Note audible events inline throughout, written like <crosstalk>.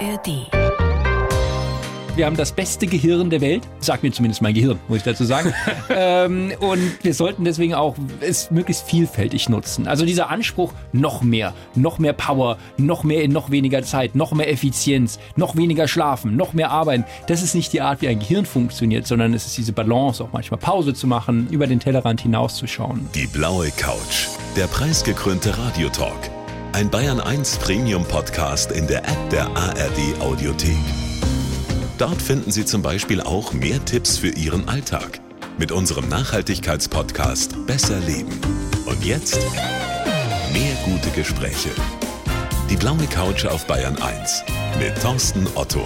ARD. Wir haben das beste Gehirn der Welt, sagt mir zumindest mein Gehirn, muss ich dazu sagen. <laughs> ähm, und wir sollten deswegen auch es möglichst vielfältig nutzen. Also dieser Anspruch, noch mehr, noch mehr Power, noch mehr in noch weniger Zeit, noch mehr Effizienz, noch weniger schlafen, noch mehr arbeiten, das ist nicht die Art, wie ein Gehirn funktioniert, sondern es ist diese Balance, auch manchmal Pause zu machen, über den Tellerrand hinauszuschauen. Die blaue Couch, der preisgekrönte Radiotalk. Ein Bayern 1 Premium Podcast in der App der ARD Audiothek. Dort finden Sie zum Beispiel auch mehr Tipps für Ihren Alltag mit unserem Nachhaltigkeitspodcast Besser Leben. Und jetzt mehr gute Gespräche. Die blaue Couch auf Bayern 1 mit Thorsten Otto.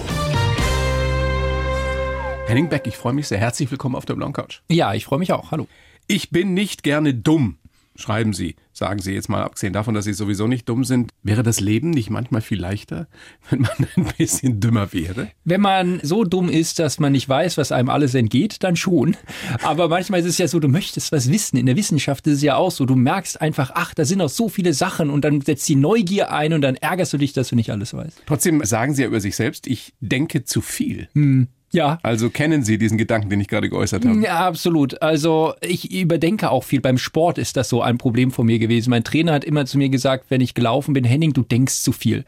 Henning Beck, ich freue mich sehr. Herzlich willkommen auf der blauen Couch. Ja, ich freue mich auch. Hallo. Ich bin nicht gerne dumm, schreiben Sie. Sagen Sie jetzt mal, abgesehen davon, dass Sie sowieso nicht dumm sind, wäre das Leben nicht manchmal viel leichter, <laughs> wenn man ein bisschen dümmer wäre? Wenn man so dumm ist, dass man nicht weiß, was einem alles entgeht, dann schon. Aber manchmal ist es ja so, du möchtest was wissen. In der Wissenschaft ist es ja auch so. Du merkst einfach, ach, da sind noch so viele Sachen und dann setzt die Neugier ein und dann ärgerst du dich, dass du nicht alles weißt. Trotzdem sagen Sie ja über sich selbst, ich denke zu viel. Hm. Ja. Also kennen Sie diesen Gedanken, den ich gerade geäußert habe? Ja, absolut. Also ich überdenke auch viel. Beim Sport ist das so ein Problem von mir gewesen. Mein Trainer hat immer zu mir gesagt, wenn ich gelaufen bin, Henning, du denkst zu viel.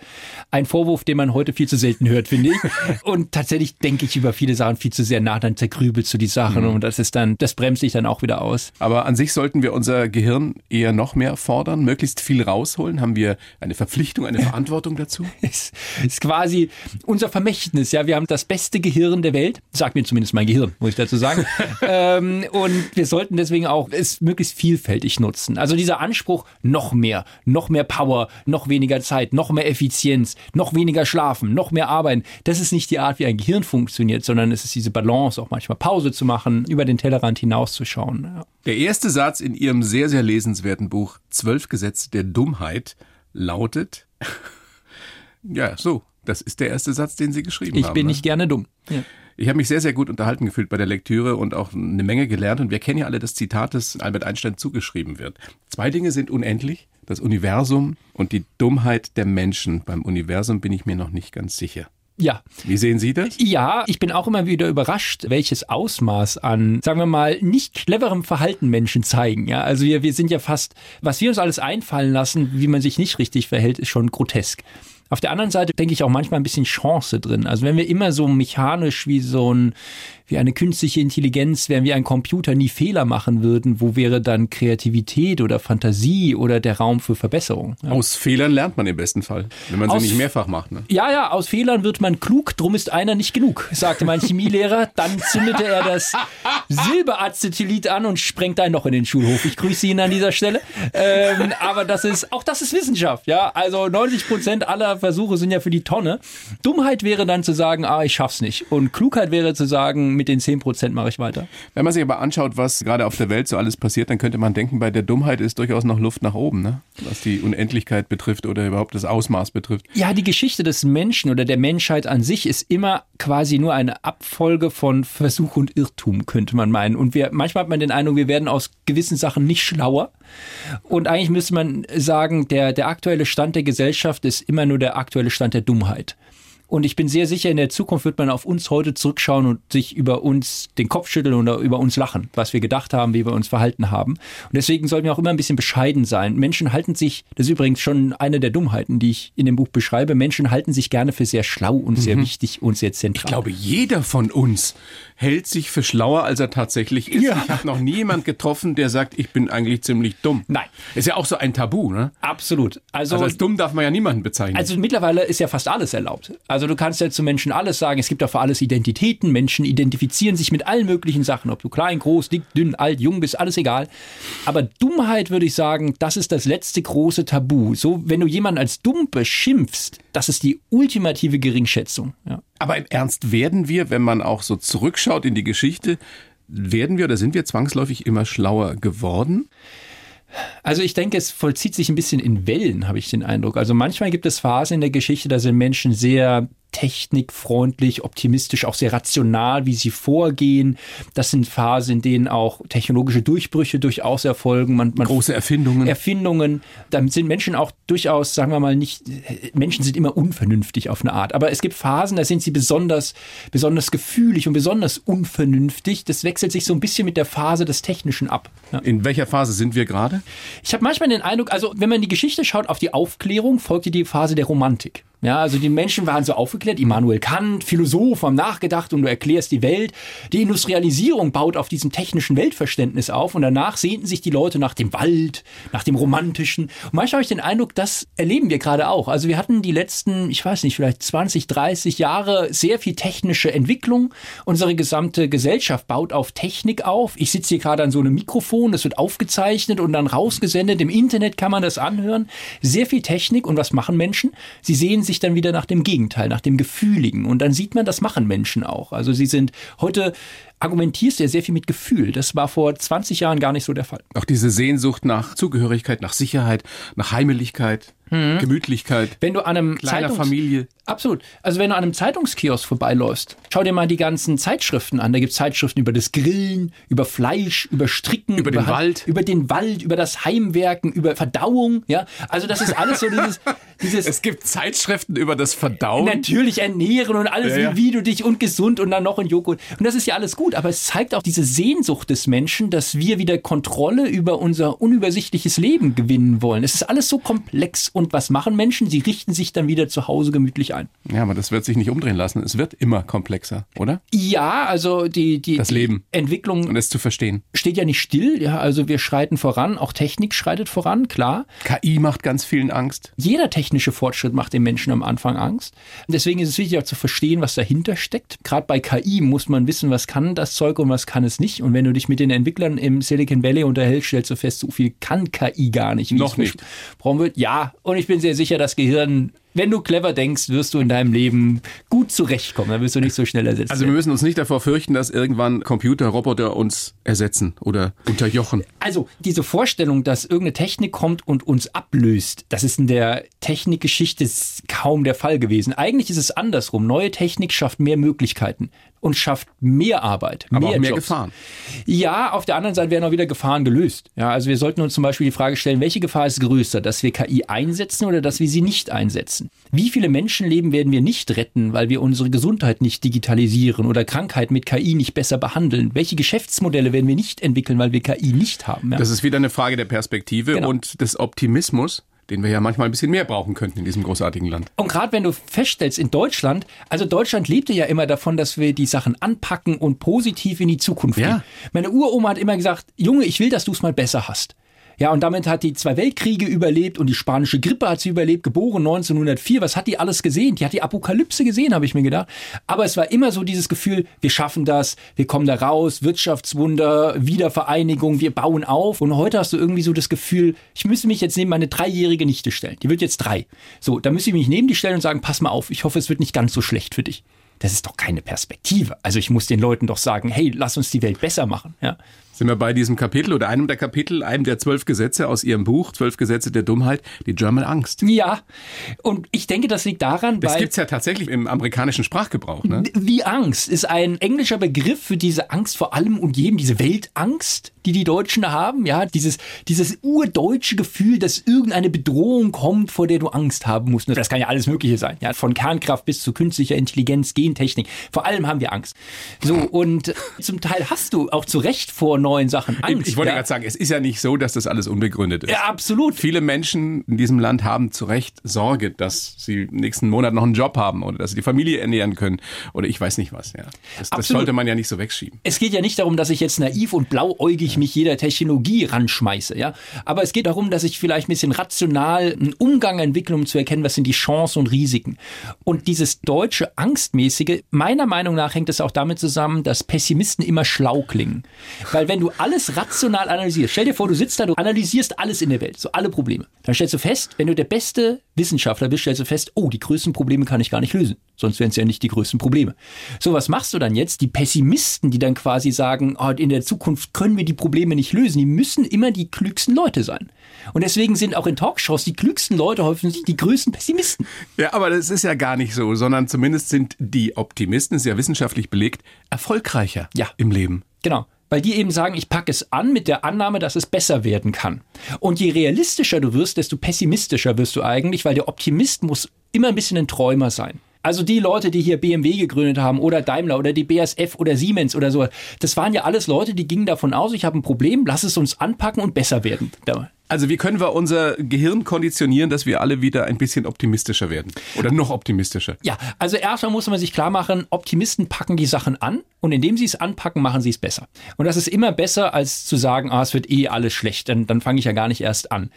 Ein Vorwurf, den man heute viel zu selten hört, finde ich. <laughs> Und tatsächlich denke ich über viele Sachen viel zu sehr nach, dann zergrübelst du die Sachen mhm. und das ist dann, das bremst dich dann auch wieder aus. Aber an sich sollten wir unser Gehirn eher noch mehr fordern, möglichst viel rausholen. Haben wir eine Verpflichtung, eine Verantwortung dazu? <laughs> Es ist quasi unser Vermächtnis. Ja, wir haben das beste Gehirn der Welt Welt, sagt mir zumindest mein Gehirn, muss ich dazu sagen. <laughs> ähm, und wir sollten deswegen auch es möglichst vielfältig nutzen. Also dieser Anspruch, noch mehr, noch mehr Power, noch weniger Zeit, noch mehr Effizienz, noch weniger schlafen, noch mehr arbeiten, das ist nicht die Art, wie ein Gehirn funktioniert, sondern es ist diese Balance, auch manchmal Pause zu machen, über den Tellerrand hinauszuschauen. Ja. Der erste Satz in Ihrem sehr, sehr lesenswerten Buch Zwölf Gesetze der Dummheit lautet, <laughs> ja, so, das ist der erste Satz, den Sie geschrieben ich haben. Ich bin ne? nicht gerne dumm. Ja. Ich habe mich sehr, sehr gut unterhalten gefühlt bei der Lektüre und auch eine Menge gelernt. Und wir kennen ja alle das Zitat, das Albert Einstein zugeschrieben wird. Zwei Dinge sind unendlich, das Universum und die Dummheit der Menschen. Beim Universum bin ich mir noch nicht ganz sicher. Ja. Wie sehen Sie das? Ja, ich bin auch immer wieder überrascht, welches Ausmaß an, sagen wir mal, nicht cleverem Verhalten Menschen zeigen. Ja, also wir, wir sind ja fast, was wir uns alles einfallen lassen, wie man sich nicht richtig verhält, ist schon grotesk. Auf der anderen Seite denke ich auch manchmal ein bisschen Chance drin. Also wenn wir immer so mechanisch wie so ein, wie eine künstliche Intelligenz, wenn wir ein Computer nie Fehler machen würden, wo wäre dann Kreativität oder Fantasie oder der Raum für Verbesserung? Ja. Aus Fehlern lernt man im besten Fall, wenn man sie nicht mehrfach macht. Ne? Ja, ja, aus Fehlern wird man klug, drum ist einer nicht genug, sagte mein Chemielehrer. Dann zündete er das Silberacetylit an und sprengt ein Loch in den Schulhof. Ich grüße ihn an dieser Stelle. Ähm, aber das ist, auch das ist Wissenschaft, ja. Also 90 Prozent aller Versuche sind ja für die Tonne. Dummheit wäre dann zu sagen, ah, ich schaff's nicht. Und Klugheit wäre zu sagen, mit den 10 Prozent mache ich weiter. Wenn man sich aber anschaut, was gerade auf der Welt so alles passiert, dann könnte man denken, bei der Dummheit ist durchaus noch Luft nach oben, ne? was die Unendlichkeit betrifft oder überhaupt das Ausmaß betrifft. Ja, die Geschichte des Menschen oder der Menschheit an sich ist immer quasi nur eine Abfolge von Versuch und Irrtum, könnte man meinen. Und wir, manchmal hat man den Eindruck, wir werden aus gewissen Sachen nicht schlauer. Und eigentlich müsste man sagen, der, der aktuelle Stand der Gesellschaft ist immer nur der aktuelle Stand der Dummheit. Und ich bin sehr sicher, in der Zukunft wird man auf uns heute zurückschauen und sich über uns den Kopf schütteln oder über uns lachen, was wir gedacht haben, wie wir uns verhalten haben. Und deswegen sollten wir auch immer ein bisschen bescheiden sein. Menschen halten sich, das ist übrigens schon eine der Dummheiten, die ich in dem Buch beschreibe, Menschen halten sich gerne für sehr schlau und sehr mhm. wichtig und sehr zentral. Ich glaube, jeder von uns hält sich für schlauer, als er tatsächlich ist. Ja. Ich habe noch nie jemand getroffen, der sagt, ich bin eigentlich ziemlich dumm. Nein. Ist ja auch so ein Tabu, ne? Absolut. Also, also als dumm darf man ja niemanden bezeichnen. Also mittlerweile ist ja fast alles erlaubt. Also du kannst ja zu Menschen alles sagen. Es gibt ja für alles Identitäten. Menschen identifizieren sich mit allen möglichen Sachen. Ob du klein, groß, dick, dünn, alt, jung bist, alles egal. Aber Dummheit würde ich sagen, das ist das letzte große Tabu. So, wenn du jemanden als dumm beschimpfst, das ist die ultimative Geringschätzung. Ja. Aber im Ernst werden wir, wenn man auch so zurückschaut in die Geschichte, werden wir oder sind wir zwangsläufig immer schlauer geworden? Also ich denke, es vollzieht sich ein bisschen in Wellen, habe ich den Eindruck. Also manchmal gibt es Phasen in der Geschichte, da sind Menschen sehr technikfreundlich, optimistisch, auch sehr rational, wie sie vorgehen. Das sind Phasen, in denen auch technologische Durchbrüche durchaus erfolgen. Man, man Große Erfindungen. Erfindungen. Da sind Menschen auch durchaus, sagen wir mal, nicht, Menschen sind immer unvernünftig auf eine Art. Aber es gibt Phasen, da sind sie besonders, besonders gefühlig und besonders unvernünftig. Das wechselt sich so ein bisschen mit der Phase des Technischen ab. Ja. In welcher Phase sind wir gerade? Ich habe manchmal den Eindruck, also wenn man die Geschichte schaut auf die Aufklärung, folgte die Phase der Romantik. Ja, also die Menschen waren so aufgeklärt. Immanuel Kant, Philosoph, haben nachgedacht und du erklärst die Welt. Die Industrialisierung baut auf diesem technischen Weltverständnis auf und danach sehnten sich die Leute nach dem Wald, nach dem Romantischen. Und manchmal habe ich den Eindruck, das erleben wir gerade auch. Also wir hatten die letzten, ich weiß nicht, vielleicht 20, 30 Jahre sehr viel technische Entwicklung. Unsere gesamte Gesellschaft baut auf Technik auf. Ich sitze hier gerade an so einem Mikrofon, das wird aufgezeichnet und dann rausgesendet. Im Internet kann man das anhören. Sehr viel Technik und was machen Menschen? Sie sehen sich dann wieder nach dem Gegenteil, nach dem Gefühligen. Und dann sieht man, das machen Menschen auch. Also sie sind heute argumentierst ja sehr viel mit Gefühl. Das war vor 20 Jahren gar nicht so der Fall. Auch diese Sehnsucht nach Zugehörigkeit, nach Sicherheit, nach Heimeligkeit, mhm. Gemütlichkeit. Wenn du an einem kleiner Zeitungs Familie. Absolut. Also wenn du an einem Zeitungskiosk vorbeiläufst, schau dir mal die ganzen Zeitschriften an. Da gibt es Zeitschriften über das Grillen, über Fleisch, über Stricken, über, über den Wald, über den Wald, über das Heimwerken, über Verdauung. Ja, also das ist alles so dieses. <laughs> dieses es gibt Zeitschriften über das Verdauen. Natürlich ernähren und alles, ja, ja. Wie, wie du dich und gesund und dann noch ein Joghurt. Und das ist ja alles gut, aber es zeigt auch diese Sehnsucht des Menschen, dass wir wieder Kontrolle über unser unübersichtliches Leben gewinnen wollen. Es ist alles so komplex und was machen Menschen? Sie richten sich dann wieder zu Hause gemütlich ein. Ja, aber das wird sich nicht umdrehen lassen. Es wird immer komplexer, oder? Ja, also die, die, das Leben. Die Entwicklung und es zu verstehen. Steht ja nicht still. Ja, also wir schreiten voran. Auch Technik schreitet voran, klar. KI macht ganz vielen Angst. Jeder technische Fortschritt macht den Menschen am Anfang Angst. Deswegen ist es wichtig auch zu verstehen, was dahinter steckt. Gerade bei KI muss man wissen, was kann das Zeug und was kann es nicht. Und wenn du dich mit den Entwicklern im Silicon Valley unterhältst, stellst du fest, so viel kann KI gar nicht. Noch nicht. Brauchen wird. Ja, und ich bin sehr sicher, das Gehirn wenn du clever denkst, wirst du in deinem Leben gut zurechtkommen. Dann wirst du nicht so schnell ersetzt. Also wir müssen uns nicht davor fürchten, dass irgendwann Computer, Roboter uns ersetzen oder unterjochen. Also diese Vorstellung, dass irgendeine Technik kommt und uns ablöst, das ist in der Technikgeschichte kaum der Fall gewesen. Eigentlich ist es andersrum. Neue Technik schafft mehr Möglichkeiten und schafft mehr Arbeit, Aber mehr, auch mehr Jobs. Gefahren. Ja, auf der anderen Seite werden auch wieder Gefahren gelöst. Ja, also wir sollten uns zum Beispiel die Frage stellen, welche Gefahr ist größer, dass wir KI einsetzen oder dass wir sie nicht einsetzen? Wie viele Menschenleben werden wir nicht retten, weil wir unsere Gesundheit nicht digitalisieren oder Krankheit mit KI nicht besser behandeln? Welche Geschäftsmodelle werden wir nicht entwickeln, weil wir KI nicht haben? Ja? Das ist wieder eine Frage der Perspektive genau. und des Optimismus den wir ja manchmal ein bisschen mehr brauchen könnten in diesem großartigen Land. Und gerade wenn du feststellst, in Deutschland, also Deutschland lebte ja immer davon, dass wir die Sachen anpacken und positiv in die Zukunft ja. gehen. Meine Uroma hat immer gesagt, Junge, ich will, dass du es mal besser hast. Ja, und damit hat die zwei Weltkriege überlebt und die spanische Grippe hat sie überlebt, geboren 1904. Was hat die alles gesehen? Die hat die Apokalypse gesehen, habe ich mir gedacht. Aber es war immer so dieses Gefühl, wir schaffen das, wir kommen da raus, Wirtschaftswunder, Wiedervereinigung, wir bauen auf. Und heute hast du irgendwie so das Gefühl, ich müsste mich jetzt neben meine dreijährige Nichte stellen. Die wird jetzt drei. So, da müsste ich mich neben die stellen und sagen, pass mal auf, ich hoffe, es wird nicht ganz so schlecht für dich. Das ist doch keine Perspektive. Also ich muss den Leuten doch sagen, hey, lass uns die Welt besser machen. Ja sind wir bei diesem Kapitel oder einem der Kapitel, einem der zwölf Gesetze aus Ihrem Buch, Zwölf Gesetze der Dummheit, die German Angst. Ja, und ich denke, das liegt daran, das gibt es ja tatsächlich im amerikanischen Sprachgebrauch. Ne? Wie Angst ist ein englischer Begriff für diese Angst vor allem und jedem, diese Weltangst, die die Deutschen haben, ja, dieses, dieses urdeutsche Gefühl, dass irgendeine Bedrohung kommt, vor der du Angst haben musst. Das kann ja alles Mögliche sein, ja, von Kernkraft bis zu künstlicher Intelligenz, Gentechnik. Vor allem haben wir Angst. So, und zum Teil hast du auch zu Recht vor neuen Sachen Angst. Ich, ich wollte ja? gerade sagen, es ist ja nicht so, dass das alles unbegründet ist. Ja, absolut. Viele Menschen in diesem Land haben zu Recht Sorge, dass sie nächsten Monat noch einen Job haben oder dass sie die Familie ernähren können oder ich weiß nicht was. Ja. Das, das sollte man ja nicht so wegschieben. Es geht ja nicht darum, dass ich jetzt naiv und blauäugig mich jeder Technologie ranschmeiße, ja. Aber es geht darum, dass ich vielleicht ein bisschen rational einen Umgang entwickle, um zu erkennen, was sind die Chancen und Risiken. Und dieses deutsche Angstmäßige, meiner Meinung nach hängt es auch damit zusammen, dass Pessimisten immer schlau klingen. Weil wenn wenn du alles rational analysierst, stell dir vor, du sitzt da, du analysierst alles in der Welt, so alle Probleme. Dann stellst du fest, wenn du der beste Wissenschaftler bist, stellst du fest, oh, die größten Probleme kann ich gar nicht lösen. Sonst wären es ja nicht die größten Probleme. So, was machst du dann jetzt? Die Pessimisten, die dann quasi sagen, oh, in der Zukunft können wir die Probleme nicht lösen, die müssen immer die klügsten Leute sein. Und deswegen sind auch in Talkshows die klügsten Leute häufig die größten Pessimisten. Ja, aber das ist ja gar nicht so, sondern zumindest sind die Optimisten, ist ja wissenschaftlich belegt, erfolgreicher ja. im Leben. Genau. Weil die eben sagen, ich packe es an mit der Annahme, dass es besser werden kann. Und je realistischer du wirst, desto pessimistischer wirst du eigentlich, weil der Optimist muss immer ein bisschen ein Träumer sein. Also die Leute, die hier BMW gegründet haben oder Daimler oder die BASF oder Siemens oder so, das waren ja alles Leute, die gingen davon aus, ich habe ein Problem, lass es uns anpacken und besser werden. Also wie können wir unser Gehirn konditionieren, dass wir alle wieder ein bisschen optimistischer werden? Oder noch optimistischer? Ja, also erstmal muss man sich klar machen, Optimisten packen die Sachen an und indem sie es anpacken, machen sie es besser. Und das ist immer besser, als zu sagen, ah, es wird eh alles schlecht, dann, dann fange ich ja gar nicht erst an.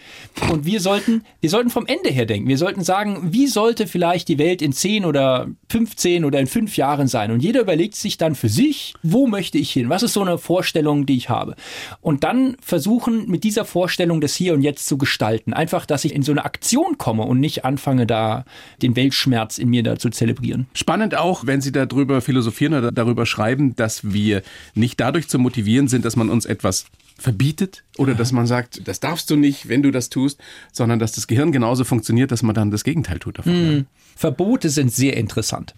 Und wir sollten, wir sollten vom Ende her denken. Wir sollten sagen, wie sollte vielleicht die Welt in 10 oder 15 oder in 5 Jahren sein? Und jeder überlegt sich dann für sich, wo möchte ich hin? Was ist so eine Vorstellung, die ich habe? Und dann versuchen, mit dieser Vorstellung das hier und jetzt zu gestalten. Einfach, dass ich in so eine Aktion komme und nicht anfange, da den Weltschmerz in mir da zu zelebrieren. Spannend auch, wenn Sie darüber philosophieren oder darüber schreiben, dass wir nicht dadurch zu motivieren sind, dass man uns etwas verbietet oder dass man sagt, das darfst du nicht, wenn du das tust, sondern dass das Gehirn genauso funktioniert, dass man dann das Gegenteil tut davon. Mm. Verbote sind sehr interessant.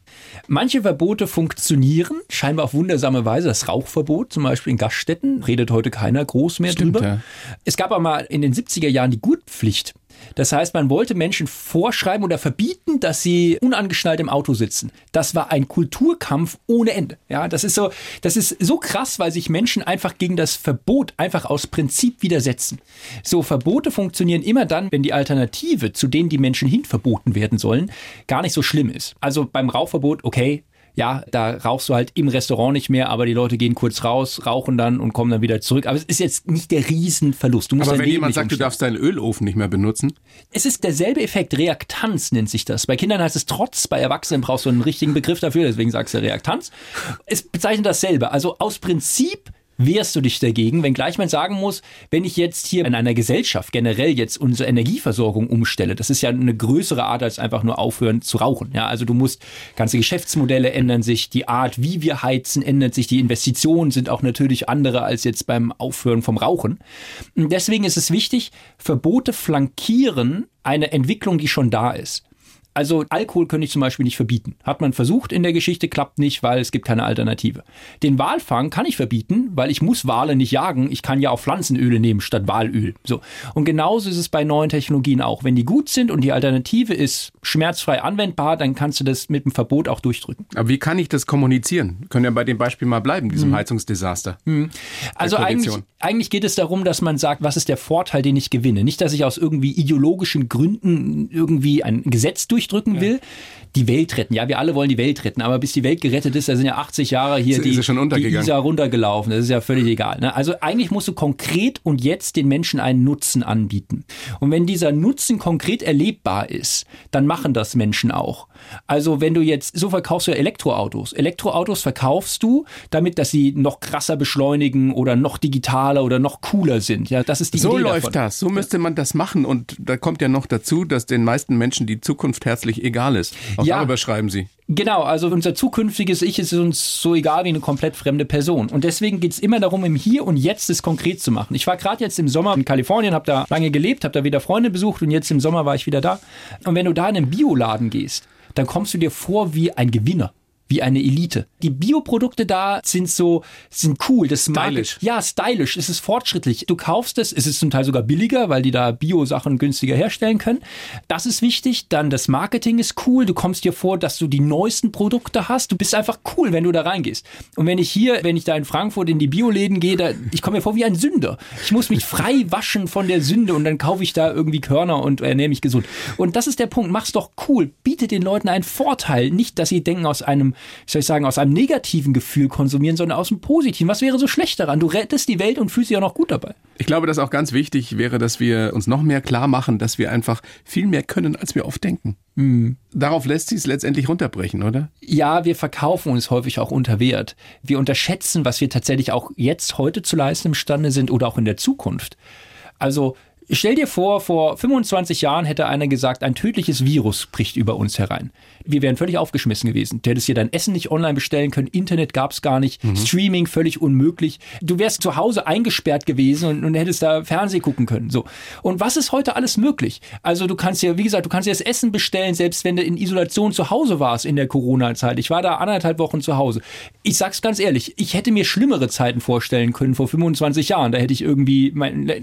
Manche Verbote funktionieren, scheinbar auf wundersame Weise. Das Rauchverbot zum Beispiel in Gaststätten, redet heute keiner groß mehr Stimmt, drüber. Ja. Es gab aber mal in den 70er Jahren die Gurtpflicht. Das heißt, man wollte Menschen vorschreiben oder verbieten, dass sie unangeschnallt im Auto sitzen. Das war ein Kulturkampf ohne Ende. Ja, das ist so, das ist so krass, weil sich Menschen einfach gegen das Verbot einfach aus Prinzip widersetzen. So Verbote funktionieren immer dann, wenn die Alternative, zu denen die Menschen hin verboten werden sollen, gar nicht so schlimm ist. Also beim Rauchverbot, okay, ja, da rauchst du halt im Restaurant nicht mehr, aber die Leute gehen kurz raus, rauchen dann und kommen dann wieder zurück. Aber es ist jetzt nicht der Riesenverlust. Du musst aber wenn Leben jemand sagt, umstellen. du darfst deinen Ölofen nicht mehr benutzen? Es ist derselbe Effekt. Reaktanz nennt sich das. Bei Kindern heißt es Trotz, bei Erwachsenen brauchst du einen richtigen Begriff dafür, deswegen sagst du Reaktanz. Es bezeichnet dasselbe. Also aus Prinzip wehrst du dich dagegen, wenngleich man sagen muss, wenn ich jetzt hier in einer Gesellschaft generell jetzt unsere Energieversorgung umstelle, das ist ja eine größere Art als einfach nur aufhören zu rauchen. Ja, also du musst ganze Geschäftsmodelle ändern sich, die Art, wie wir heizen, ändert sich, die Investitionen sind auch natürlich andere als jetzt beim Aufhören vom Rauchen. Deswegen ist es wichtig, Verbote flankieren eine Entwicklung, die schon da ist. Also Alkohol könnte ich zum Beispiel nicht verbieten. Hat man versucht in der Geschichte, klappt nicht, weil es gibt keine Alternative. Den Walfang kann ich verbieten, weil ich muss Wale nicht jagen. Ich kann ja auch Pflanzenöle nehmen statt Walöl. So. Und genauso ist es bei neuen Technologien auch. Wenn die gut sind und die Alternative ist schmerzfrei anwendbar, dann kannst du das mit dem Verbot auch durchdrücken. Aber wie kann ich das kommunizieren? Können ja bei dem Beispiel mal bleiben, diesem hm. Heizungsdesaster. Hm. Also eigentlich, eigentlich geht es darum, dass man sagt, was ist der Vorteil, den ich gewinne? Nicht, dass ich aus irgendwie ideologischen Gründen irgendwie ein Gesetz durch durchdrücken will, die Welt retten. Ja, wir alle wollen die Welt retten, aber bis die Welt gerettet ist, da sind ja 80 Jahre hier ist, die, ist die Isar runtergelaufen. Das ist ja völlig egal. Ne? Also eigentlich musst du konkret und jetzt den Menschen einen Nutzen anbieten. Und wenn dieser Nutzen konkret erlebbar ist, dann machen das Menschen auch. Also wenn du jetzt, so verkaufst du ja Elektroautos. Elektroautos verkaufst du, damit, dass sie noch krasser beschleunigen oder noch digitaler oder noch cooler sind. Ja, das ist die so Idee läuft davon. das. So müsste man das machen. Und da kommt ja noch dazu, dass den meisten Menschen die Zukunft herzlich egal ist. Auch ja, darüber schreiben Sie. Genau, also unser zukünftiges Ich ist uns so egal wie eine komplett fremde Person. Und deswegen geht es immer darum, im Hier und Jetzt es konkret zu machen. Ich war gerade jetzt im Sommer in Kalifornien, habe da lange gelebt, habe da wieder Freunde besucht und jetzt im Sommer war ich wieder da. Und wenn du da in einen Bioladen gehst, dann kommst du dir vor wie ein Gewinner wie eine Elite. Die Bioprodukte da sind so, sind cool. Das stylisch. ja, stylisch. Es ist fortschrittlich. Du kaufst es, es ist zum Teil sogar billiger, weil die da Bio-Sachen günstiger herstellen können. Das ist wichtig. Dann das Marketing ist cool. Du kommst dir vor, dass du die neuesten Produkte hast. Du bist einfach cool, wenn du da reingehst. Und wenn ich hier, wenn ich da in Frankfurt in die Bioläden gehe, da, ich komme mir vor wie ein Sünder. Ich muss mich frei waschen von der Sünde und dann kaufe ich da irgendwie Körner und ernähre mich gesund. Und das ist der Punkt. Mach's doch cool. Biete den Leuten einen Vorteil. Nicht, dass sie denken aus einem wie soll ich sagen, aus einem negativen Gefühl konsumieren, sondern aus einem positiven. Was wäre so schlecht daran? Du rettest die Welt und fühlst dich auch noch gut dabei. Ich glaube, dass auch ganz wichtig wäre, dass wir uns noch mehr klar machen, dass wir einfach viel mehr können, als wir oft denken. Mhm. Darauf lässt sich es letztendlich runterbrechen, oder? Ja, wir verkaufen uns häufig auch unter Wert. Wir unterschätzen, was wir tatsächlich auch jetzt heute zu leisten imstande sind oder auch in der Zukunft. Also Stell dir vor, vor 25 Jahren hätte einer gesagt, ein tödliches Virus bricht über uns herein. Wir wären völlig aufgeschmissen gewesen. Du hättest dir dein Essen nicht online bestellen können, Internet gab es gar nicht, mhm. Streaming völlig unmöglich. Du wärst zu Hause eingesperrt gewesen und, und hättest da Fernsehen gucken können. So. Und was ist heute alles möglich? Also du kannst ja, wie gesagt, du kannst dir das Essen bestellen, selbst wenn du in Isolation zu Hause warst in der Corona-Zeit. Ich war da anderthalb Wochen zu Hause. Ich sag's ganz ehrlich, ich hätte mir schlimmere Zeiten vorstellen können vor 25 Jahren. Da hätte ich irgendwie,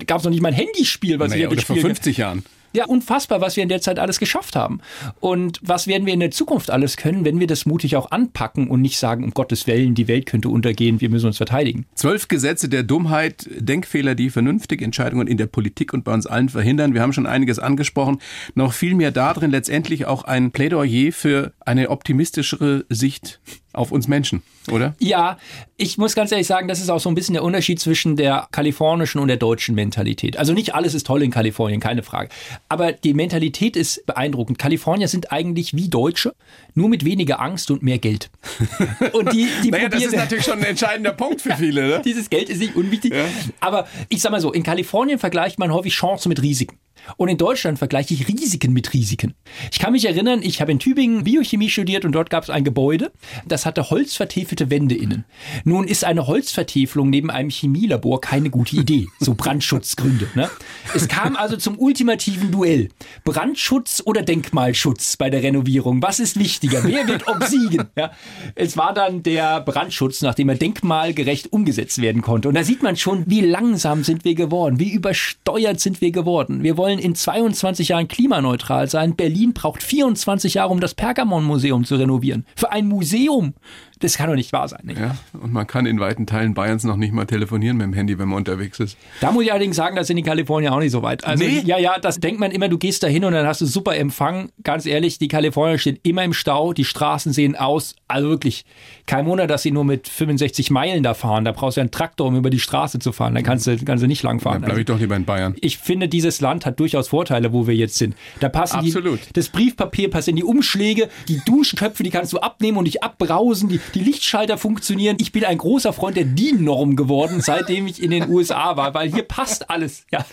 gab es noch nicht mein Handyspiel Spiel, was naja, ich oder vor 50 Jahren. Ja, unfassbar, was wir in der Zeit alles geschafft haben. Und was werden wir in der Zukunft alles können, wenn wir das mutig auch anpacken und nicht sagen, um Gottes Willen, die Welt könnte untergehen, wir müssen uns verteidigen. Zwölf Gesetze der Dummheit, Denkfehler, die vernünftige Entscheidungen in der Politik und bei uns allen verhindern. Wir haben schon einiges angesprochen. Noch viel mehr darin letztendlich auch ein Plädoyer für eine optimistischere Sicht auf uns Menschen, oder? Ja, ich muss ganz ehrlich sagen, das ist auch so ein bisschen der Unterschied zwischen der kalifornischen und der deutschen Mentalität. Also nicht alles ist toll in Kalifornien, keine Frage. Aber die Mentalität ist beeindruckend. Kalifornier sind eigentlich wie Deutsche, nur mit weniger Angst und mehr Geld. <laughs> Und die, die naja, das ist natürlich schon ein entscheidender Punkt für viele. Ne? <laughs> Dieses Geld ist nicht unwichtig. Ja. Aber ich sag mal so, in Kalifornien vergleicht man häufig Chancen mit Risiken. Und in Deutschland vergleiche ich Risiken mit Risiken. Ich kann mich erinnern, ich habe in Tübingen Biochemie studiert und dort gab es ein Gebäude, das hatte holzvertäfelte Wände innen. Nun ist eine Holzvertäfelung neben einem Chemielabor keine gute Idee, so Brandschutzgründe. Ne? Es kam also zum ultimativen Duell. Brandschutz oder Denkmalschutz bei der Renovierung. Was ist wichtiger? Wer wird obsiegen? Ja? Es war dann der Brandschutz, nachdem er denkmalgerecht umgesetzt werden konnte. Und da sieht man schon, wie langsam sind wir geworden, wie übersteuert sind wir geworden. Wir wollen in 22 Jahren klimaneutral sein. Berlin braucht 24 Jahre, um das Pergamon-Museum zu renovieren. Für ein Museum das kann doch nicht wahr sein. Nicht? Ja, und man kann in weiten Teilen Bayerns noch nicht mal telefonieren mit dem Handy, wenn man unterwegs ist. Da muss ich allerdings sagen, das sind die Kalifornier auch nicht so weit. Also, nee? ja, ja, das denkt man immer, du gehst da hin und dann hast du super Empfang. Ganz ehrlich, die Kalifornier stehen immer im Stau, die Straßen sehen aus, also wirklich, kein Wunder, dass sie nur mit 65 Meilen da fahren. Da brauchst du einen Traktor, um über die Straße zu fahren. Dann kannst du, kannst du nicht lang fahren. Dann bleibe ich doch lieber in Bayern. Ich finde, dieses Land hat durchaus Vorteile, wo wir jetzt sind. Da passen Absolut. Die, das Briefpapier passt in die Umschläge, die Duschköpfe, die kannst du abnehmen und dich abbrausen, die, die Lichtschalter funktionieren. Ich bin ein großer Freund der DIN-Norm geworden, <laughs> seitdem ich in den USA war, weil hier passt alles. Ja.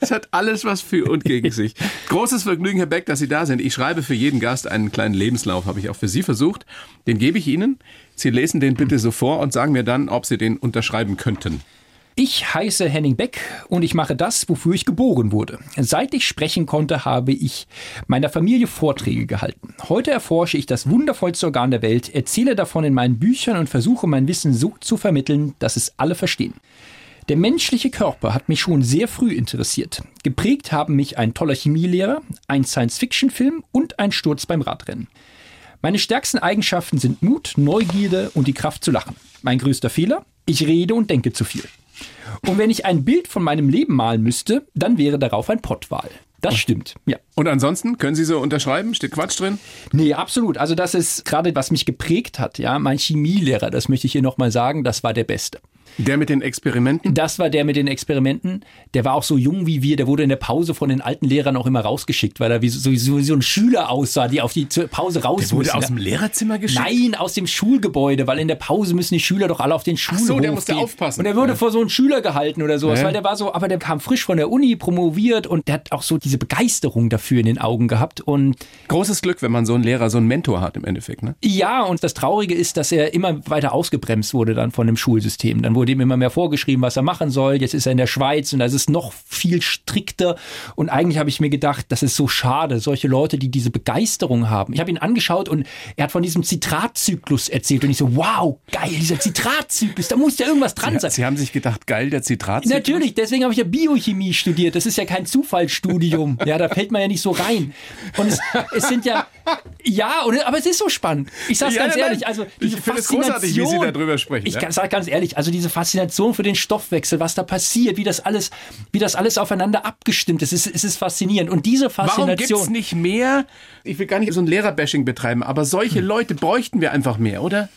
Es hat alles was für und gegen <laughs> sich. Großes Vergnügen, Herr Beck, dass Sie da sind. Ich schreibe für jeden Gast einen kleinen Lebenslauf, habe ich auch für Sie versucht. Den gebe ich Ihnen. Sie lesen den bitte so vor und sagen mir dann, ob Sie den unterschreiben könnten. Ich heiße Henning Beck und ich mache das, wofür ich geboren wurde. Seit ich sprechen konnte, habe ich meiner Familie Vorträge gehalten. Heute erforsche ich das wundervollste Organ der Welt, erzähle davon in meinen Büchern und versuche mein Wissen so zu vermitteln, dass es alle verstehen. Der menschliche Körper hat mich schon sehr früh interessiert. Geprägt haben mich ein toller Chemielehrer, ein Science-Fiction-Film und ein Sturz beim Radrennen. Meine stärksten Eigenschaften sind Mut, Neugierde und die Kraft zu lachen. Mein größter Fehler? Ich rede und denke zu viel. Und wenn ich ein Bild von meinem Leben malen müsste, dann wäre darauf ein Pottwal. Das stimmt, ja. Und ansonsten, können Sie so unterschreiben? Steht Quatsch drin? Nee, absolut. Also das ist gerade, was mich geprägt hat, ja. Mein Chemielehrer, das möchte ich hier nochmal sagen, das war der Beste. Der mit den Experimenten? Das war der mit den Experimenten. Der war auch so jung wie wir. Der wurde in der Pause von den alten Lehrern auch immer rausgeschickt, weil er wie so, so, so ein Schüler aussah, die auf die Pause raus Der wurde mussten. aus dem Lehrerzimmer geschickt? Nein, aus dem Schulgebäude, weil in der Pause müssen die Schüler doch alle auf den Schulhof Ach so, der musste gehen. aufpassen. Und der wurde ja. vor so einem Schüler gehalten oder sowas, ja. weil der war so, aber der kam frisch von der Uni, promoviert und der hat auch so diese Begeisterung dafür in den Augen gehabt und großes Glück, wenn man so einen Lehrer, so einen Mentor hat im Endeffekt, ne? Ja, und das Traurige ist, dass er immer weiter ausgebremst wurde dann von dem Schulsystem. Dann wurde ihm immer mehr vorgeschrieben was er machen soll. Jetzt ist er in der Schweiz und da ist noch viel strikter. Und eigentlich habe ich mir gedacht, das ist so schade, solche Leute, die diese Begeisterung haben. Ich habe ihn angeschaut und er hat von diesem Zitratzyklus erzählt und ich so, wow, geil, dieser Zitratzyklus, da muss ja irgendwas dran Sie, sein. Sie haben sich gedacht, geil, der Zitratzyklus? Natürlich, deswegen habe ich ja Biochemie studiert. Das ist ja kein Zufallsstudium. <laughs> Ja, da fällt man ja nicht so rein. Und es, es sind ja, ja, aber es ist so spannend. Ich sage es ja, ganz ja, ehrlich, also diese ich Faszination. Es großartig, wie Sie darüber sprechen. Ich ja? sage ganz ehrlich, also diese Faszination für den Stoffwechsel, was da passiert, wie das alles, wie das alles aufeinander abgestimmt ist. Es ist, es ist faszinierend. Und diese Faszination. Warum gibt es nicht mehr? Ich will gar nicht so ein Lehrerbashing betreiben, aber solche hm. Leute bräuchten wir einfach mehr, oder?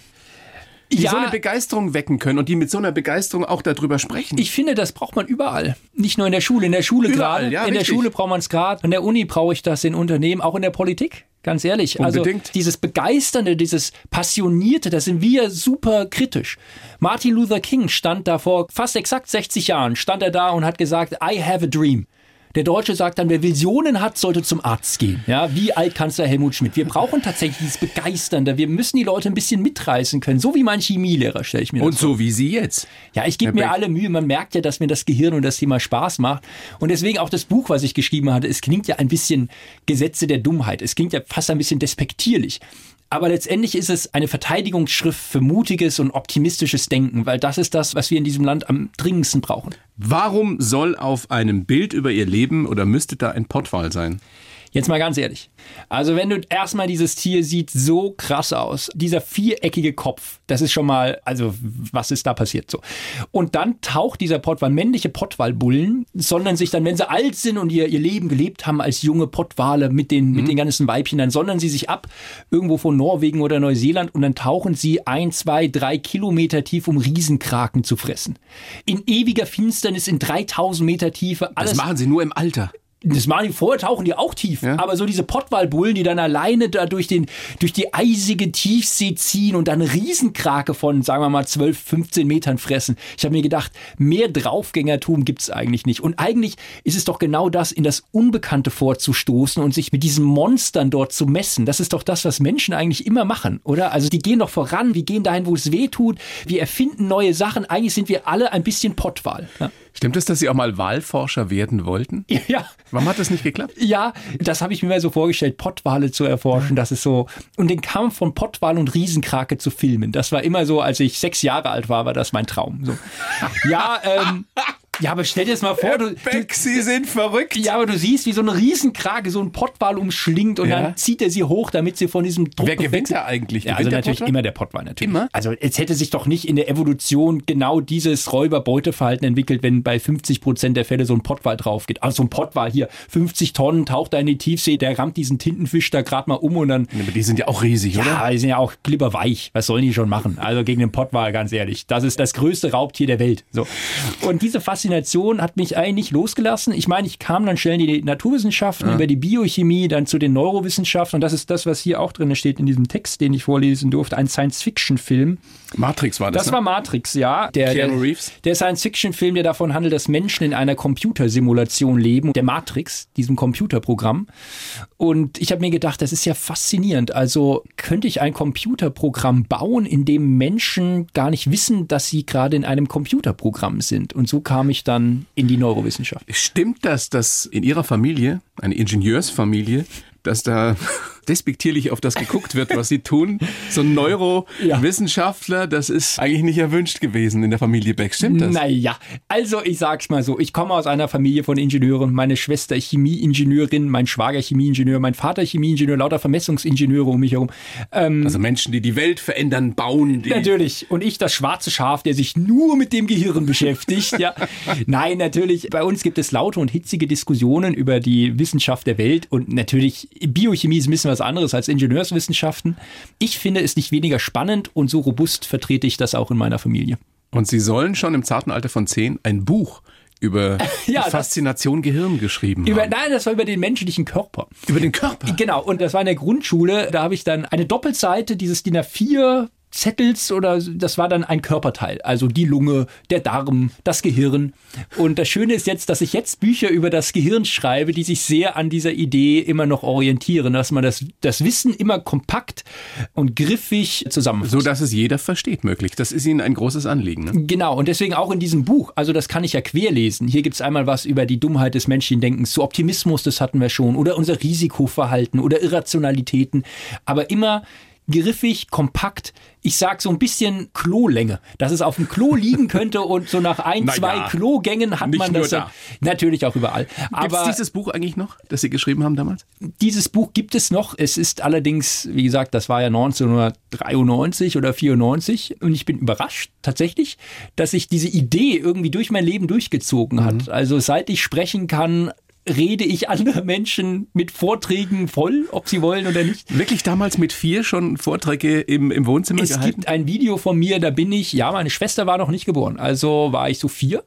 die ja, so eine Begeisterung wecken können und die mit so einer Begeisterung auch darüber sprechen. Ich finde, das braucht man überall. Nicht nur in der Schule. In der Schule gerade. Ja, in richtig. der Schule braucht man es gerade. In der Uni brauche ich das in Unternehmen, auch in der Politik. Ganz ehrlich. Unbedingt. Also dieses Begeisternde, dieses Passionierte, da sind wir super kritisch. Martin Luther King stand da vor fast exakt 60 Jahren, stand er da und hat gesagt, I have a dream. Der Deutsche sagt dann, wer Visionen hat, sollte zum Arzt gehen. Ja, wie Altkanzler Helmut Schmidt. Wir brauchen tatsächlich dieses Begeisternde. Wir müssen die Leute ein bisschen mitreißen können. So wie mein Chemielehrer, stelle ich mir Und das vor. so wie Sie jetzt. Ja, ich gebe mir alle Mühe. Man merkt ja, dass mir das Gehirn und das Thema Spaß macht. Und deswegen auch das Buch, was ich geschrieben hatte, es klingt ja ein bisschen Gesetze der Dummheit. Es klingt ja fast ein bisschen despektierlich. Aber letztendlich ist es eine Verteidigungsschrift für mutiges und optimistisches Denken, weil das ist das, was wir in diesem Land am dringendsten brauchen. Warum soll auf einem Bild über Ihr Leben oder müsste da ein Pottwal sein? Jetzt mal ganz ehrlich. Also wenn du erstmal dieses Tier sieht so krass aus, dieser viereckige Kopf, das ist schon mal, also was ist da passiert so? Und dann taucht dieser Pottwal, männliche Pottwalbullen, sondern sich dann, wenn sie alt sind und ihr, ihr Leben gelebt haben als junge Pottwale mit den, mit den ganzen Weibchen, dann sondern sie sich ab irgendwo von Norwegen oder Neuseeland und dann tauchen sie ein, zwei, drei Kilometer tief, um Riesenkraken zu fressen. In ewiger Finsternis, in 3000 Meter Tiefe, alles Das machen Sie nur im Alter. Das machen die vorher, tauchen die auch tief. Ja. Aber so diese Pottwalbullen, die dann alleine da durch, den, durch die eisige Tiefsee ziehen und dann Riesenkrake von, sagen wir mal, 12, 15 Metern fressen. Ich habe mir gedacht, mehr Draufgängertum gibt's eigentlich nicht. Und eigentlich ist es doch genau das, in das Unbekannte vorzustoßen und sich mit diesen Monstern dort zu messen. Das ist doch das, was Menschen eigentlich immer machen, oder? Also die gehen doch voran, wir gehen dahin, wo es weh tut, wir erfinden neue Sachen. Eigentlich sind wir alle ein bisschen Pottwal. Ja. Stimmt es, dass Sie auch mal Wahlforscher werden wollten? <laughs> ja. Warum hat das nicht geklappt? Ja, das habe ich mir mal so vorgestellt, Pottwale zu erforschen. Das ist so. Und den Kampf von Pottwal und Riesenkrake zu filmen. Das war immer so, als ich sechs Jahre alt war, war das mein Traum. So. Ja, ähm, ja, aber stell dir das mal vor, du, du, Sie sind verrückt. ja, aber du siehst, wie so eine Riesenkrake so einen Pottwal umschlingt und Ja. dann zieht er sie hoch, damit sie von diesem Druck Wer gewinnt da eigentlich? Ja, Gewinnt also der natürlich Pottwal? immer der Pottwal natürlich. Immer? Also es hätte sich doch nicht in der Evolution genau dieses Räuberbeuteverhalten entwickelt, wenn bei 50 Prozent der Fälle so ein Pottwal drauf geht. Also so ein Pottwal hier, 50 Tonnen, taucht da in die Tiefsee, der rammt diesen Tintenfisch da gerade mal um und dann Aber die sind ja auch riesig, oder? ja, die sind ja auch glibberweich. Was sollen die schon machen? Also gegen den Pottwal, ganz ehrlich. Das ist das größte Raubtier der Welt. So. Und diese Faszination hat mich eigentlich nicht losgelassen. Ich meine, ich kam dann schnell in die Naturwissenschaften, über die Biochemie, dann zu den Neurowissenschaften. Und das ist das, was hier auch drin steht in diesem Text, den ich vorlesen durfte. Ein Science-Fiction-Film. Matrix war das. Das ne? war Matrix, ja. Der, der, Keanu Reeves? der Science-Fiction-Film, der davon handelt, dass Menschen in einer Computersimulation leben, der Matrix, diesem Computerprogramm. Und ich habe mir gedacht, das ist ja faszinierend. Also könnte ich ein Computerprogramm bauen, in dem Menschen gar nicht wissen, dass sie gerade in einem Computerprogramm sind. Und so kam ich dann in die Neurowissenschaft. Stimmt das, dass in Ihrer Familie, eine Ingenieursfamilie, dass da despektierlich auf das geguckt wird, was Sie tun? So ein Neurowissenschaftler, das ist eigentlich nicht erwünscht gewesen in der Familie Beck. Stimmt das? Naja, also ich sag's mal so, ich komme aus einer Familie von Ingenieuren, meine Schwester Chemieingenieurin, mein Schwager Chemieingenieur, mein Vater Chemieingenieur, lauter Vermessungsingenieure um mich herum. Ähm, Also Menschen, die die Welt verändern, bauen. Natürlich. Und ich das schwarze Schaf, der sich nur mit dem Gehirn beschäftigt. Ja. <laughs> Nein, natürlich. Bei uns gibt es laute und hitzige Diskussionen über die Wissenschaft der Welt. Und natürlich, Biochemie ist ein bisschen was anderes als Ingenieurswissenschaften. Ich finde es nicht weniger spannend und so robust vertrete ich das auch in meiner Familie. Und Sie sollen schon im zarten Alter von zehn ein Buch über <laughs> Ja, die das- Faszination Gehirn geschrieben Über, haben. nein, das war über den menschlichen Körper. Über den Körper. Genau, und das war in der Grundschule. Da habe ich dann eine Doppelseite dieses DIN A4 Zettels oder das war dann ein Körperteil, also die Lunge, der Darm, das Gehirn. Und das Schöne ist jetzt, dass ich jetzt Bücher über das Gehirn schreibe, die sich sehr an dieser Idee immer noch orientieren, dass man das, das Wissen immer kompakt und griffig zusammenfasst. So dass es jeder versteht, möglich. Das ist Ihnen ein großes Anliegen. Ne? Genau, und deswegen auch in diesem Buch, also das kann ich ja querlesen. Hier gibt's einmal was über die Dummheit des menschlichen Denkens, zu Optimismus, das hatten wir schon, oder unser Risikoverhalten oder Irrationalitäten, aber immer griffig, kompakt. Ich sag so ein bisschen Klolänge, dass es auf dem Klo liegen könnte und so nach ein, Na zwei Klogängen hat man das da. natürlich auch überall. Gibt Aber es dieses Buch eigentlich noch, das Sie geschrieben haben damals? dieses Buch gibt es noch. Es ist allerdings, wie gesagt, das war ja 1993 oder 94 und ich bin überrascht tatsächlich, dass sich diese Idee irgendwie durch mein Leben durchgezogen hat. Also seit ich sprechen kann, rede ich andere Menschen mit Vorträgen voll, ob sie wollen oder nicht. Wirklich damals mit vier schon Vorträge im, im Wohnzimmer es gehalten? Es gibt ein Video von mir, da bin ich, ja, meine Schwester war noch nicht geboren, also war ich so vier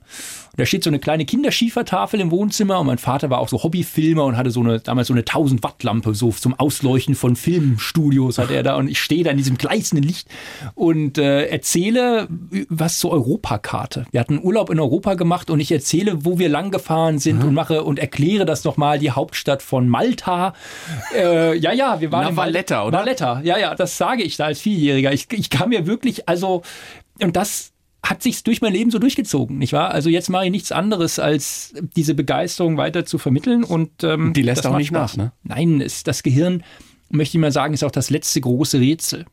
da steht so eine kleine Kinderschiefertafel im Wohnzimmer und mein Vater war auch so Hobbyfilmer und hatte so eine, damals so eine 1000 Watt Lampe, so zum Ausleuchten von Filmstudios hat er da und ich stehe da in diesem gleißenden Licht und äh, erzähle was zur Europakarte. Wir hatten Urlaub in Europa gemacht und ich erzähle, wo wir lang gefahren sind mhm. und mache und erkläre das nochmal, die Hauptstadt von Malta. Äh, ja, ja, wir waren Na, in Valletta, oder? Valletta, ja, ja, das sage ich da als Vierjähriger. Ich, ich kam mir wirklich, also, und das hat sich durch mein Leben so durchgezogen, nicht wahr? Also jetzt mache ich nichts anderes, als diese Begeisterung weiter zu vermitteln und ähm, die lässt auch nicht Spaß. nach, ne? Nein, ist, das Gehirn, möchte ich mal sagen, ist auch das letzte große Rätsel.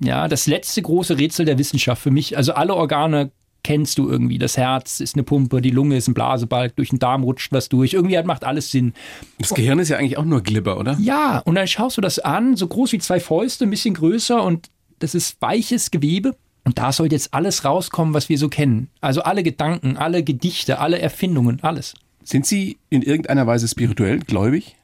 Ja, das letzte große Rätsel der Wissenschaft für mich. Also alle Organe kennst du irgendwie. Das Herz ist eine Pumpe, die Lunge ist ein Blasebalg, durch den Darm rutscht was durch. Irgendwie hat, macht alles Sinn. Das Gehirn ist ja eigentlich auch nur Glibber, oder? Ja, und dann schaust du das an, so groß wie zwei Fäuste, ein bisschen größer und das ist weiches Gewebe. Und da soll jetzt alles rauskommen, was wir so kennen. Also alle Gedanken, alle Gedichte, alle Erfindungen, alles. Sind Sie in irgendeiner Weise spirituell gläubig?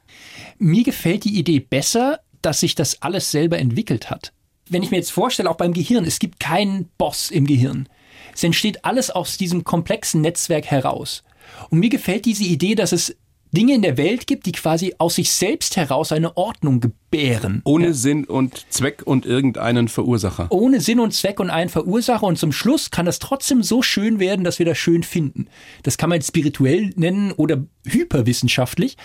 Mir gefällt die Idee besser, dass sich das alles selber entwickelt hat. Wenn ich mir jetzt vorstelle, auch beim Gehirn, es gibt keinen Boss im Gehirn. Es entsteht alles aus diesem komplexen Netzwerk heraus. Und mir gefällt diese Idee, dass es Dinge in der Welt gibt, die quasi aus sich selbst heraus eine Ordnung gebären. Ohne ja. Sinn und Zweck und irgendeinen Verursacher. Ohne Sinn und Zweck und einen Verursacher. Und zum Schluss kann das trotzdem so schön werden, dass wir das schön finden. Das kann man spirituell nennen oder hyperwissenschaftlich.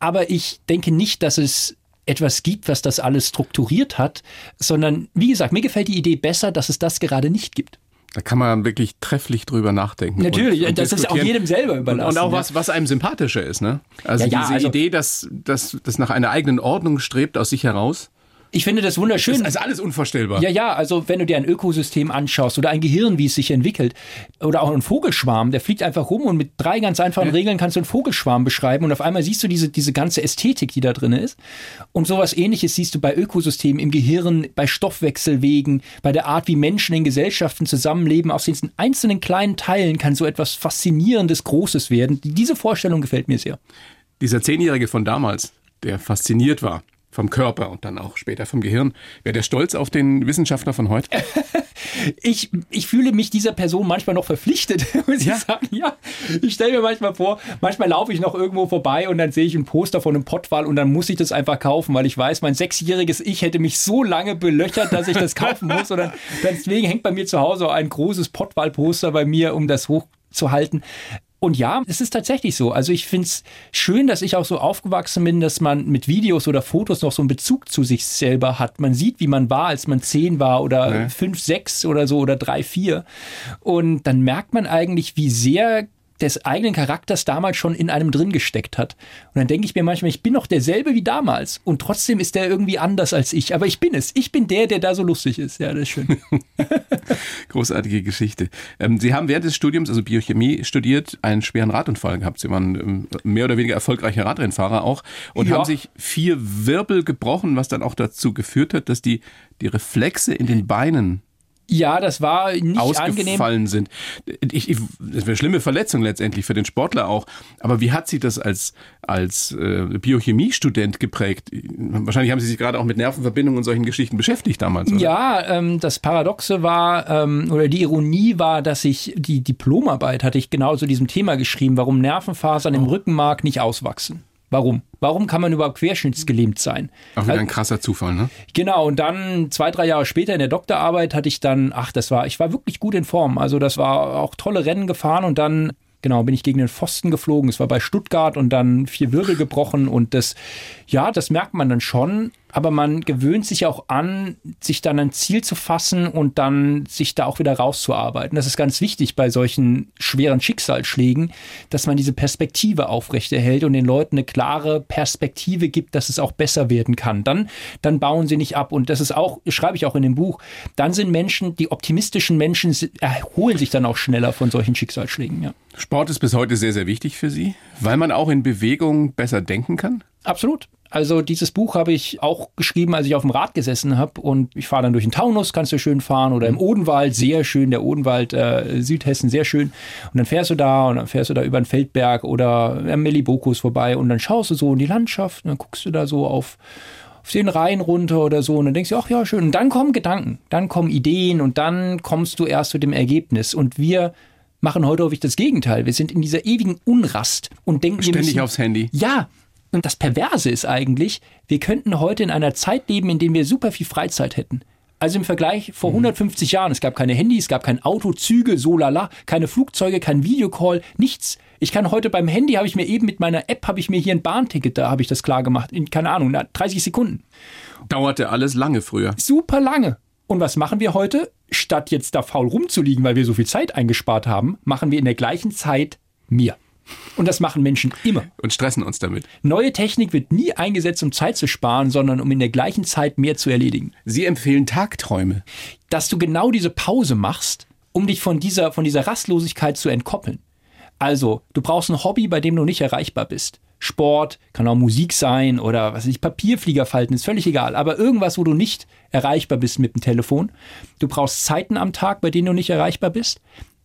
Aber ich denke nicht, dass es etwas gibt, was das alles strukturiert hat, sondern wie gesagt, mir gefällt die Idee besser, dass es das gerade nicht gibt. Da kann man wirklich trefflich drüber nachdenken. Natürlich, und, und das ist auch jedem selber überlassen. Und, auch was, was einem sympathischer ist. Ne? Also ja, ja, diese also, Idee, dass das nach einer eigenen Ordnung strebt aus sich heraus. Ich finde das wunderschön. Das ist also alles unvorstellbar. Ja, ja, also wenn du dir ein Ökosystem anschaust oder ein Gehirn, wie es sich entwickelt, oder auch ein Vogelschwarm, der fliegt einfach rum und mit drei ganz einfachen ja. Regeln kannst du einen Vogelschwarm beschreiben und auf einmal siehst du diese, diese ganze Ästhetik, die da drin ist. Und sowas ähnliches siehst du bei Ökosystemen im Gehirn, bei Stoffwechselwegen, bei der Art, wie Menschen in Gesellschaften zusammenleben. Aus diesen einzelnen kleinen Teilen kann so etwas Faszinierendes, Großes werden. Diese Vorstellung gefällt mir sehr. Dieser Zehnjährige von damals, der fasziniert war vom Körper und dann auch später vom Gehirn. Wäre der stolz auf den Wissenschaftler von heute? <laughs> ich, ich fühle mich dieser Person manchmal noch verpflichtet, <laughs> muss ja? ich sagen. Ja, ich stelle mir manchmal vor, manchmal laufe ich noch irgendwo vorbei und dann sehe ich ein Poster von einem Pottwal und dann muss ich das einfach kaufen, weil ich weiß, mein sechsjähriges Ich hätte mich so lange belöchert, dass ich das kaufen muss. Und dann, <laughs> deswegen hängt bei mir zu Hause ein großes Pottwal-Poster bei mir, um das hochzuhalten. Und ja, es ist tatsächlich so. Also ich finde es schön, dass ich auch so aufgewachsen bin, dass man mit Videos oder Fotos noch so einen Bezug zu sich selber hat. Man sieht, wie man war, als man zehn war oder ja. fünf, sechs oder so oder drei, vier. Und dann merkt man eigentlich, wie sehr des eigenen Charakters damals schon in einem drin gesteckt hat. Und dann denke ich mir manchmal, ich bin noch derselbe wie damals und trotzdem ist der irgendwie anders als ich. Aber ich bin es. Ich bin der, der da so lustig ist. Ja, das ist schön. <laughs> Großartige Geschichte. Ähm, Sie haben während des Studiums, also Biochemie, studiert, einen schweren Radunfall gehabt. Sie waren ähm, mehr oder weniger erfolgreicher Radrennfahrer auch und ja. haben sich vier Wirbel gebrochen, was dann auch dazu geführt hat, dass die, die Reflexe in den Beinen ja, das war nicht ausgefallen angenehm. sind. Ich, ich, das wäre eine schlimme Verletzung letztendlich für den Sportler auch. Aber wie hat Sie das als, als äh, Biochemiestudent geprägt? Wahrscheinlich haben Sie sich gerade auch mit Nervenverbindungen und solchen Geschichten beschäftigt damals. Oder? Ja, ähm, das Paradoxe war, ähm, oder die Ironie war, dass ich die Diplomarbeit hatte ich genau zu diesem Thema geschrieben, warum Nervenfasern oh. im Rückenmark nicht auswachsen. Warum? Warum kann man überhaupt querschnittsgelähmt sein? Auch wieder ein krasser Zufall, ne? Genau, und dann zwei, drei Jahre später in der Doktorarbeit hatte ich dann, ach, das war, ich war wirklich gut in Form. Also das war auch tolle Rennen gefahren und dann genau, bin ich gegen den Pfosten geflogen. Es war bei Stuttgart und dann vier Wirbel gebrochen und das, ja, das merkt man dann schon aber man gewöhnt sich auch an, sich dann ein Ziel zu fassen und dann sich da auch wieder rauszuarbeiten. Das ist ganz wichtig bei solchen schweren Schicksalsschlägen, dass man diese Perspektive aufrechterhält und den Leuten eine klare Perspektive gibt, dass es auch besser werden kann. Dann, dann bauen sie nicht ab. Und das ist auch, schreibe ich auch in dem Buch, dann sind Menschen, die optimistischen Menschen erholen sich dann auch schneller von solchen Schicksalsschlägen. Ja. Sport ist bis heute sehr, sehr wichtig für Sie, weil man auch in Bewegung besser denken kann? Absolut. Also dieses Buch habe ich auch geschrieben, als ich auf dem Rad gesessen habe und ich fahre dann durch den Taunus, kannst du schön fahren oder im Odenwald, sehr schön, der Odenwald äh, Südhessen, sehr schön. Und dann fährst du da und dann fährst du da über den Feldberg oder am Melibokus vorbei und dann schaust du so in die Landschaft und dann guckst du da so auf auf den Rhein runter oder so und dann denkst du, ach ja, schön. Und dann kommen Gedanken, dann kommen Ideen und dann kommst du erst zu dem Ergebnis. Und wir machen heute häufig das Gegenteil. Wir sind in dieser ewigen Unrast und denken Ständig müssen, aufs Handy. Ja. Und das Perverse ist eigentlich, wir könnten heute in einer Zeit leben, in der wir super viel Freizeit hätten. Also im Vergleich vor 150 Jahren, es gab keine Handys, es gab kein Auto, Züge, so lala, keine Flugzeuge, kein Videocall, nichts. Ich kann heute beim Handy, habe ich mir eben mit meiner App, habe ich mir hier ein Bahnticket, da habe ich das klar gemacht, in, keine Ahnung, 30 Sekunden. Dauerte alles lange früher. Super lange. Und was machen wir heute? Statt jetzt da faul rumzuliegen, weil wir so viel Zeit eingespart haben, machen wir in der gleichen Zeit mehr. Und das machen Menschen immer. Und stressen uns damit. Neue Technik wird nie eingesetzt, um Zeit zu sparen, sondern um in der gleichen Zeit mehr zu erledigen. Sie empfehlen Tagträume. Dass du genau diese Pause machst, um dich von dieser, von dieser Rastlosigkeit zu entkoppeln. Also, du brauchst ein Hobby, bei dem du nicht erreichbar bist. Sport, kann auch Musik sein oder was weiß ich, Papierflieger falten, ist völlig egal. Aber irgendwas, wo du nicht erreichbar bist mit dem Telefon. Du brauchst Zeiten am Tag, bei denen du nicht erreichbar bist.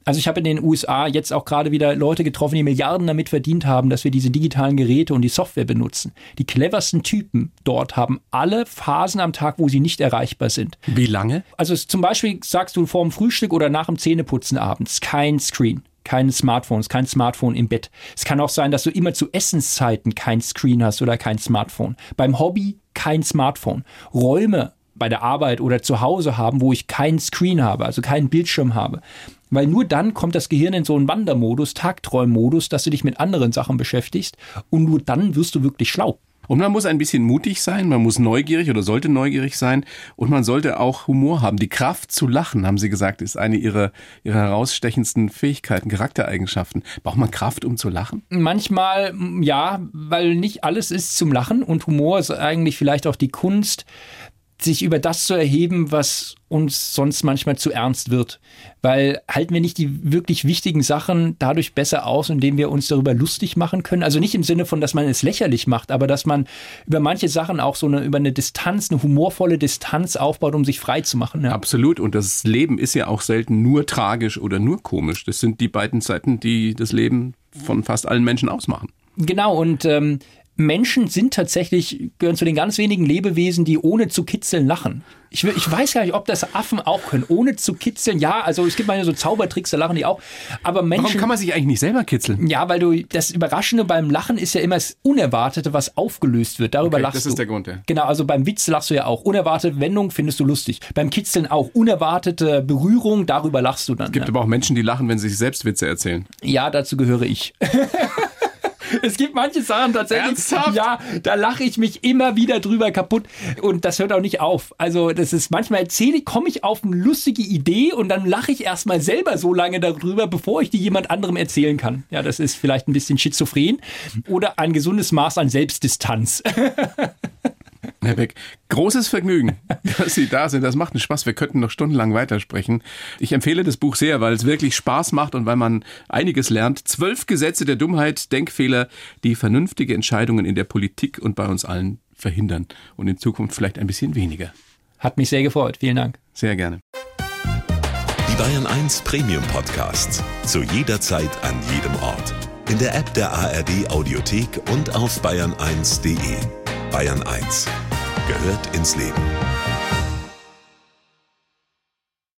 Also ich habe in den USA jetzt auch gerade wieder Leute getroffen, die Milliarden damit verdient haben, dass wir diese digitalen Geräte und die Software benutzen. Die cleversten Typen dort haben alle Phasen am Tag, wo sie nicht erreichbar sind. Wie lange? Also zum Beispiel sagst du vor dem Frühstück oder nach dem Zähneputzen abends kein Screen. Keine Smartphones, kein Smartphone im Bett. Es kann auch sein, dass du immer zu Essenszeiten kein Screen hast oder kein Smartphone. Beim Hobby kein Smartphone. Räume bei der Arbeit oder zu Hause haben, wo ich keinen Screen habe, also keinen Bildschirm habe. Weil nur dann kommt das Gehirn in so einen Wandermodus, Tagträummodus, dass du dich mit anderen Sachen beschäftigst und nur dann wirst du wirklich schlau. Und man muss ein bisschen mutig sein, man muss neugierig oder sollte neugierig sein und man sollte auch Humor haben. Die Kraft zu lachen, haben Sie gesagt, ist eine Ihrer, Ihrer herausstechendsten Fähigkeiten, Charaktereigenschaften. Braucht man Kraft, um zu lachen? Manchmal ja, weil nicht alles ist zum Lachen und Humor ist eigentlich vielleicht auch die Kunst, sich über das zu erheben, was uns sonst manchmal zu ernst wird. Weil halten wir nicht die wirklich wichtigen Sachen dadurch besser aus, indem wir uns darüber lustig machen können? Also nicht im Sinne von, dass man es lächerlich macht, aber dass man über manche Sachen auch so eine, über eine Distanz, eine humorvolle Distanz aufbaut, um sich frei zu machen. Ja. Absolut. Und das Leben ist ja auch selten nur tragisch oder nur komisch. Das sind die beiden Seiten, die das Leben von fast allen Menschen ausmachen. Genau, und ähm, Menschen sind tatsächlich, gehören zu den ganz wenigen Lebewesen, die ohne zu kitzeln lachen. Ich, will, ich weiß gar nicht, ob das Affen auch können, ohne zu kitzeln. Ja, also es gibt mal so Zaubertricks, da lachen die auch. Aber Menschen. Warum kann man sich eigentlich nicht selber kitzeln? Ja, weil du das Überraschende beim Lachen ist ja immer das Unerwartete, was aufgelöst wird. Darüber Okay, lachst das du. ist der Grund, ja. Genau, also beim Witz lachst du ja auch. Unerwartete Wendung findest du lustig. Beim Kitzeln auch. Unerwartete Berührung, darüber lachst du dann. Es gibt ja. aber auch Menschen, die lachen, wenn sie sich selbst Witze erzählen. Ja, dazu gehöre ich. <laughs> Es gibt manche Sachen tatsächlich, Ernsthaft? ja, da lache ich mich immer wieder drüber kaputt und das hört auch nicht auf. Also das ist manchmal erzähle ich, komme ich auf eine lustige Idee und dann lache ich erstmal selber so lange darüber, bevor ich die jemand anderem erzählen kann. Ja, das ist vielleicht ein bisschen schizophren oder ein gesundes Maß an Selbstdistanz. <laughs> Herr Beck, großes Vergnügen, <laughs> dass Sie da sind. Das macht einen Spaß. Wir könnten noch stundenlang weitersprechen. Ich empfehle das Buch sehr, weil es wirklich Spaß macht und weil man einiges lernt. Zwölf Gesetze der Dummheit, Denkfehler, die vernünftige Entscheidungen in der Politik und bei uns allen verhindern. Und in Zukunft vielleicht ein bisschen weniger. Hat mich sehr gefreut. Vielen Dank. Sehr gerne. Die Bayern 1 Premium Podcasts. Zu jeder Zeit, an jedem Ort. In der App der ARD Audiothek und auf bayern1.de. Bayern 1 gehört ins Leben.